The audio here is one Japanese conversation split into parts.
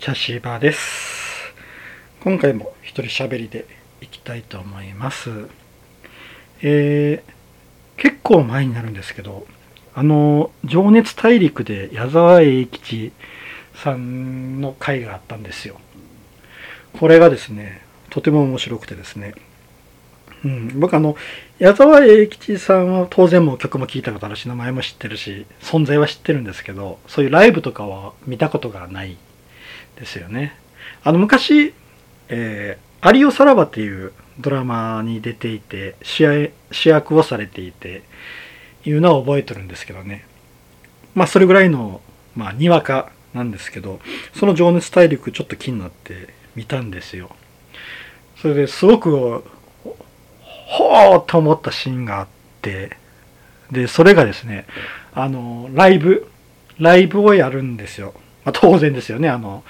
茶芝です。今回も一人喋りでいきたいと思います。えー、結構前になるんですけどあの「情熱大陸」で矢沢永吉さんの回があったんですよ。これがですねとても面白くてですね。うん、僕あの矢沢永吉さんは当然も曲も聴いたことあるし名前も知ってるし存在は知ってるんですけどそういうライブとかは見たことがないですよね。あの昔、えー、アリオさらばっていうドラマに出ていて主役をされていていうのは覚えてるんですけどね。まあそれぐらいの、まあ、にわかなんですけどその「情熱大陸」ちょっと気になって見たんですよ。それですごくほーと思ったシーンがあって、で、それがですね、あの、ライブ、ライブをやるんですよ。まあ、当然ですよね、あの、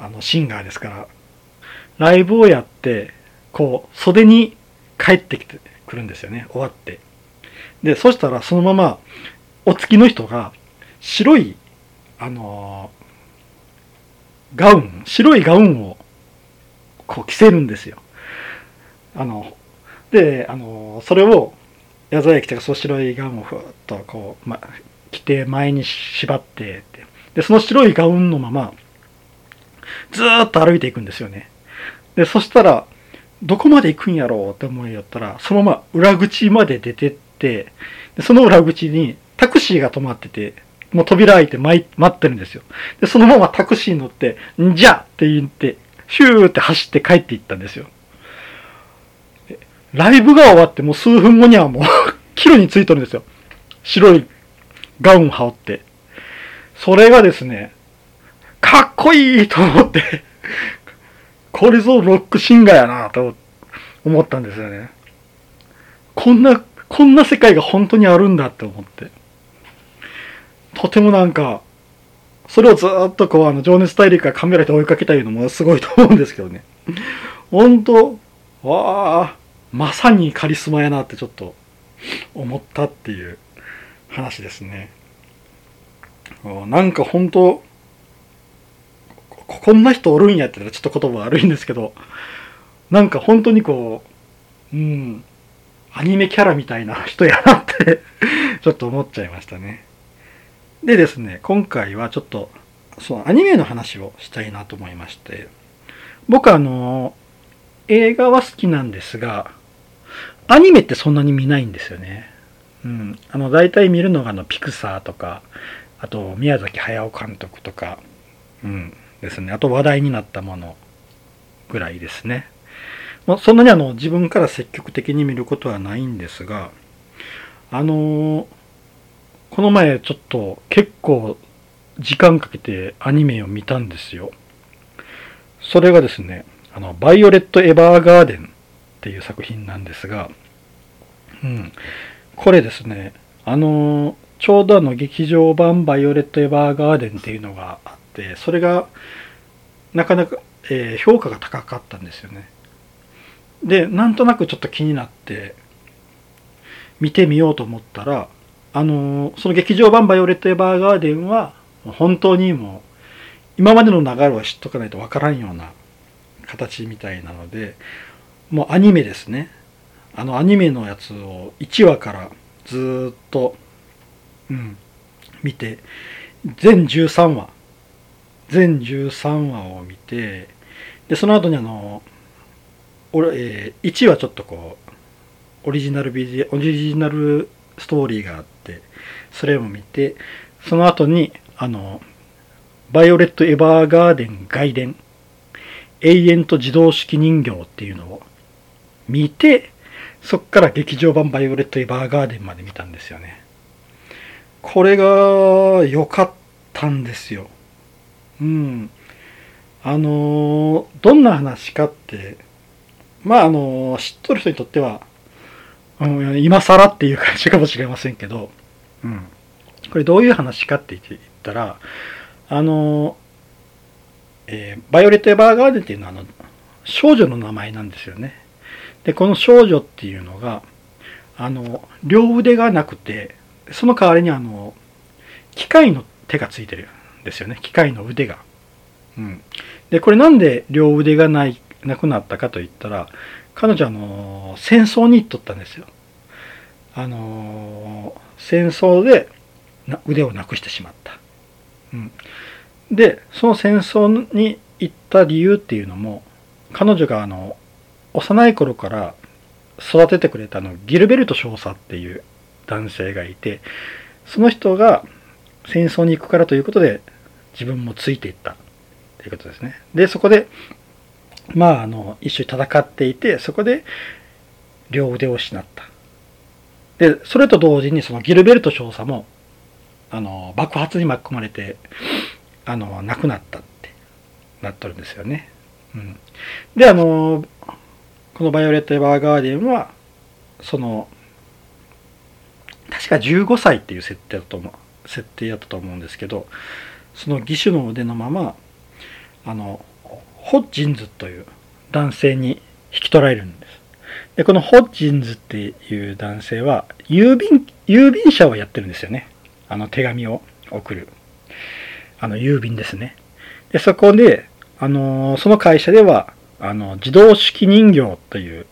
あの、シンガーですから。ライブをやって、こう、袖に帰ってきてくるんですよね、終わって。で、そしたらそのまま、お付きの人が、白い、あのガウン、白いガウンを、こう着せるんですよ。あの、で、あの、それを矢沢駅がそう白いガウンをふっとこう、ま、着て前に縛ってってで、その白いガウンのまま、ずーっと歩いていくんですよね。で、そしたら、どこまで行くんやろうって思いやったら、そのまま裏口まで出てって、でその裏口にタクシーが止まってて、もう扉開いて待ってるんですよ。で、そのままタクシーに乗って、んじゃって言って、ヒューって走って帰っていったんですよ。ライブが終わってもう数分後にはもう キロについとるんですよ。白いガウン羽織って。それがですね、かっこいいと思ってこれぞロックシンガーやなと思ったんですよね。こんな、こんな世界が本当にあるんだって思って。とてもなんか、それをずっとこう、あの、情熱大陸がカメラで追いかけたいうのもすごいと思うんですけどね。本当わあ、まさにカリスマやなってちょっと思ったっていう話ですね。なんか本当こんな人おるんやってたらちょっと言葉悪いんですけど、なんか本当にこう、うん、アニメキャラみたいな人やなって ちょっと思っちゃいましたね。でですね、今回はちょっと、そのアニメの話をしたいなと思いまして、僕あの、映画は好きなんですが、アニメってそんなに見ないんですよね。うん。あの、大体見るのがあの、ピクサーとか、あと、宮崎駿監督とか、うん、ですね。あと、話題になったものぐらいですね。まあ、そんなにあの、自分から積極的に見ることはないんですが、あのー、この前ちょっと結構時間かけてアニメを見たんですよ。それがですね、あの、バイオレット・エヴァーガーデンっていう作品なんですが、うん。これですね、あの、ちょうどあの劇場版バイオレット・エヴァーガーデンっていうのがあって、それがなかなか、えー、評価が高かったんですよね。で、なんとなくちょっと気になって見てみようと思ったら、あのその劇場版バイオレット・エヴァーガーデンは本当にもう今までの流れを知っとかないとわからんような形みたいなのでもうアニメですねあのアニメのやつを1話からずっと、うん、見て全13話全13話を見てでその後にあの俺、えー、1話ちょっとこうオリジナルビデオリジナルストーリーがあってそれを見てその後にあのバイオレット・エヴァーガーデン外伝永遠と自動式人形っていうのを見て、そっから劇場版バイオレット・エヴァーガーデンまで見たんですよね。これが良かったんですよ。うん。あのどんな話かって、まああの知っとる人にとっては、うん、今更っていう感じかもしれませんけど、うん。これどういう話かって言ったら、あのえー、バイオレット・エヴァーガーデンっていうのはあの少女の名前なんですよね。で、この少女っていうのが、あの、両腕がなくて、その代わりにあの、機械の手がついてるんですよね。機械の腕が。うん。で、これなんで両腕がない、なくなったかと言ったら、彼女あの、戦争に行っとったんですよ。あの、戦争で腕をなくしてしまった。うん。で、その戦争に行った理由っていうのも、彼女があの、幼い頃から育ててくれたあの、ギルベルト少佐っていう男性がいて、その人が戦争に行くからということで、自分もついていったということですね。で、そこで、まあ、あの、一緒に戦っていて、そこで両腕を失った。で、それと同時にそのギルベルト少佐も、あの、爆発に巻き込まれて、あの、亡くなったってなっとるんですよね。うん。で、あの、このバイオレット・エヴァーガーデンは、その、確か15歳っていう設定だと思う、設定やったと思うんですけど、その義手の腕のまま、あの、ホッジンズという男性に引き取られるんです。で、このホッジンズっていう男性は、郵便、郵便車をやってるんですよね。あの手紙を送る。あの郵便ですね。で、そこで、あの、その会社では、あの、自動式人形という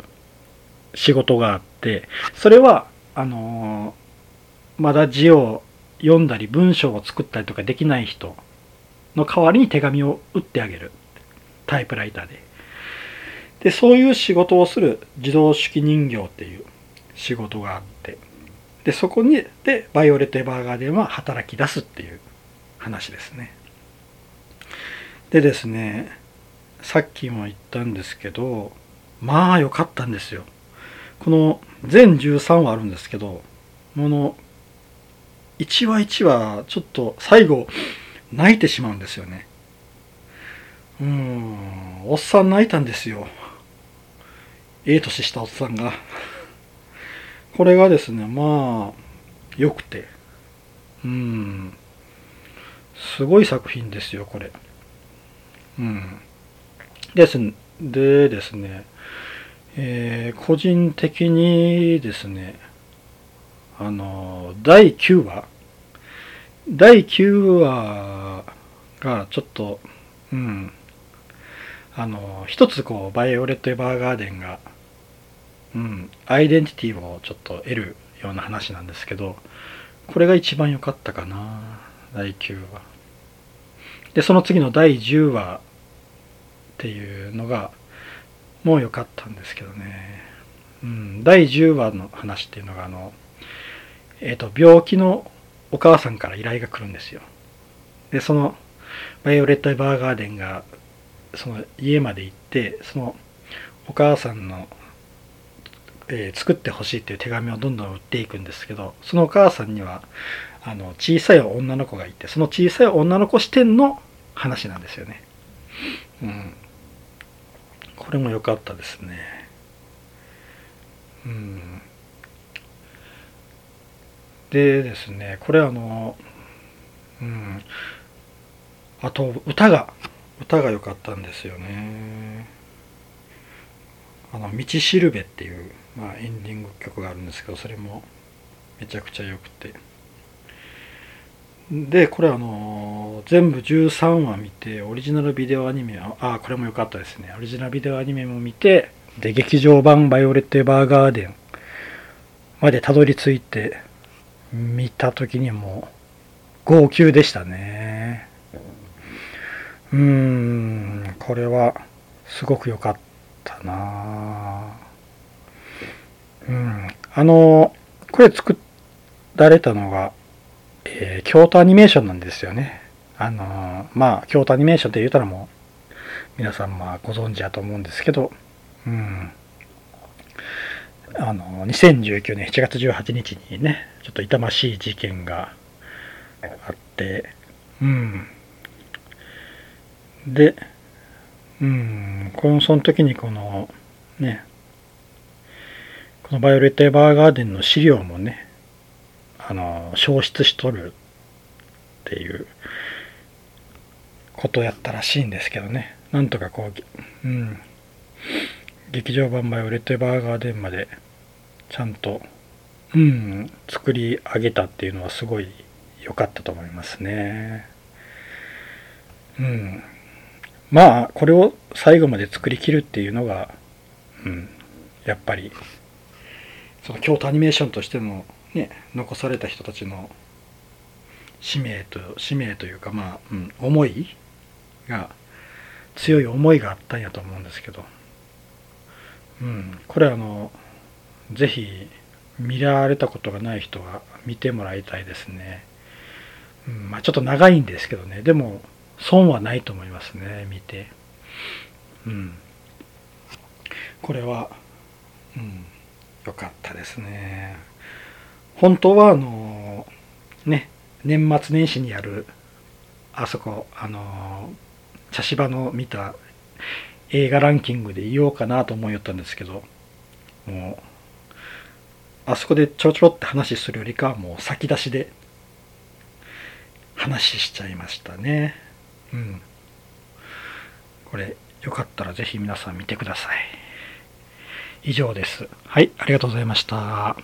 仕事があって、それは、あの、まだ字を読んだり文章を作ったりとかできない人の代わりに手紙を打ってあげる。タイプライターで。で、そういう仕事をする自動式人形っていう仕事があって、で、そこに、で、バイオレット・エヴァーガーデンは働き出すっていう話ですね。でですね、さっきも言ったんですけど、まあ良かったんですよ。この全13話あるんですけど、この1話1話ちょっと最後泣いてしまうんですよね。うん、おっさん泣いたんですよ。ええ年したおっさんが。これがですね、まあ、良くて。うん。すごい作品ですよ、これ。うん。ですでですね、えー個人的にですね、あの、第9話？第9話がちょっと、うん、あの、一つこう、バイオレット・エヴァーガーデンが、うん、アイデンティティをちょっと得るような話なんですけど、これが一番良かったかな、第9話。で、その次の第10話っていうのが、もう良かったんですけどね。うん、第10話の話っていうのが、あの、えっ、と、病気のお母さんから依頼が来るんですよ。で、その、バイオレット・エヴァーガーデンが、その家まで行って、そのお母さんの、えー作ってほしいっていう手紙をどんどん売っていくんですけど、そのお母さんには、あの、小さい女の子がいて、その小さい女の子視点の話なんですよね。うん。これも良かったですね。うん。でですね、これあの、うん。あと、歌が、歌が良かったんですよね。あの、道しるべっていう、まあ、エンディング曲があるんですけど、それもめちゃくちゃ良くて。で、これあの、全部13話見て、オリジナルビデオアニメは、あ、これも良かったですね。オリジナルビデオアニメも見て、で、劇場版バイオレット・エヴァーガーデンまでたどり着いて、見た時にもう、号泣でしたね。うーん、これは、すごく良かったなうん。あの、これ作られたのが、えー京都アニメーションなんですよね。あのまあ、京都アニメーションって言うたらもう、皆さんまあご存知だと思うんですけど、うん。あの、2019年7月18日にね、ちょっと痛ましい事件があって、うん。で、うん、この、その時にこの、ね、このバイオレット・エヴァーガーデンの資料もね、あの、消失しとるっていうことやったらしいんですけどね。なんとかこう、うん、劇場版バイオレット・エヴァーガーデンまでちゃんと、うん、作り上げたっていうのはすごい良かったと思いますね。うん。まあこれを最後まで作りきるっていうのが、うん、やっぱりその京都アニメーションとしての、ね、残された人たちの使命と使命というかまあ、うん、思いが強い思いがあったんやと思うんですけど、うん、これあの是非見られたことがない人は見てもらいたいですね。うん、まあちょっと長いんですけどねでも損はないと思いますね見て。うん、これは、うん、よかったですね。本当はあのね年末年始にやるあそこあの茶芝の見た映画ランキングで言おうかなと思いよったんですけどもうあそこでちょろちょろって話するよりかはもう先出しで話しちゃいましたね。うん。これよかったらぜひ皆さん見てください。以上です。はいありがとうございました。